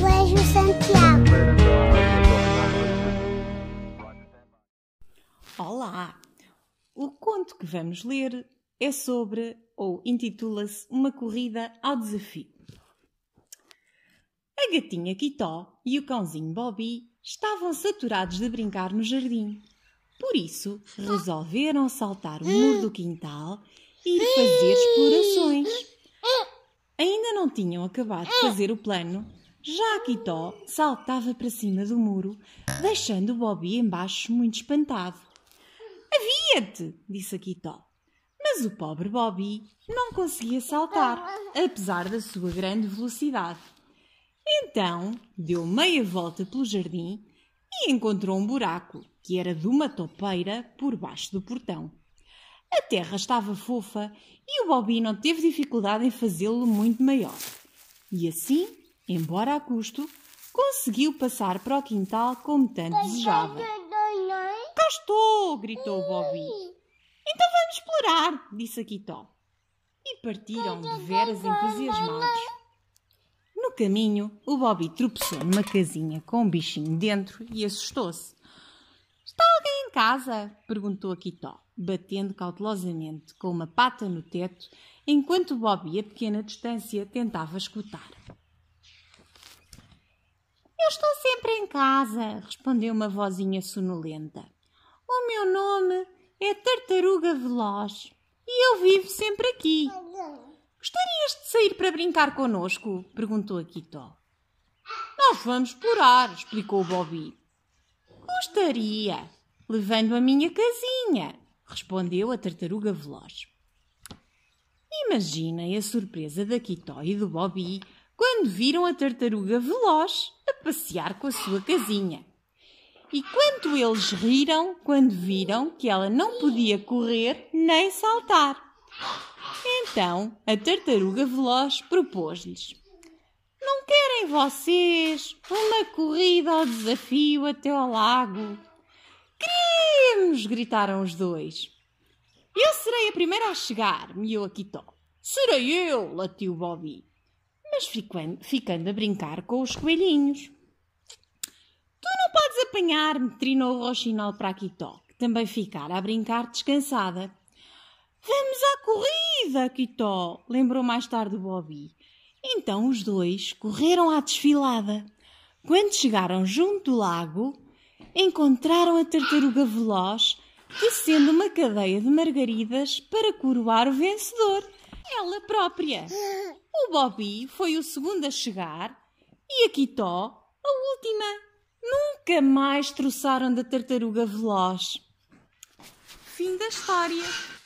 Colégio Santiago. Olá! O conto que vamos ler é sobre, ou intitula-se Uma Corrida ao Desafio. A gatinha Quitó e o cãozinho Bobby estavam saturados de brincar no jardim. Por isso, resolveram saltar o muro do quintal e ir fazer explorações. Ainda não tinham acabado de fazer o plano já a Quitó saltava para cima do muro, deixando o Bobby embaixo muito espantado. Havia-te, disse a Quitó. Mas o pobre Bobby não conseguia saltar, apesar da sua grande velocidade. Então deu meia volta pelo jardim e encontrou um buraco, que era de uma topeira por baixo do portão. A terra estava fofa e o Bobby não teve dificuldade em fazê-lo muito maior. E assim, embora a custo, conseguiu passar para o quintal como tanto desejava. Cá estou! gritou o Bobby. Então vamos explorar, disse a Quitó. E partiram de veras entusiasmados. No caminho, o Bobby tropeçou numa casinha com um bichinho dentro e assustou-se. Está alguém em casa? perguntou a Quitó, batendo cautelosamente com uma pata no teto, enquanto o Bobby, a pequena distância, tentava escutar. Eu estou sempre em casa, respondeu uma vozinha sonolenta. O meu nome é Tartaruga Veloz e eu vivo sempre aqui. Gostarias de sair para brincar connosco? perguntou a Quitó. Nós vamos explorar, explicou o Bobby. Gostaria, levando a minha casinha, respondeu a Tartaruga Veloz. Imaginem a surpresa da Quitó e do Bobby quando viram a Tartaruga Veloz a passear com a sua casinha. E quanto eles riram quando viram que ela não podia correr nem saltar. Então a tartaruga veloz propôs-lhes: Não querem vocês uma corrida ao desafio até ao lago? Queremos! gritaram os dois. Eu serei a primeira a chegar, miou a Quitó. Serei eu, latiu Bobby, mas ficando, a brincar com os coelhinhos. Tu não podes apanhar-me, trinou o roxinol para a Quitó, que também ficara a brincar descansada. Vamos à corrida, Quitó, lembrou mais tarde o Bobby. Então os dois correram à desfilada. Quando chegaram junto do lago, encontraram a tartaruga veloz, tecendo uma cadeia de margaridas para coroar o vencedor, ela própria. O Bobby foi o segundo a chegar e a Quitó a última. Nunca mais troçaram da tartaruga veloz. Fim da história.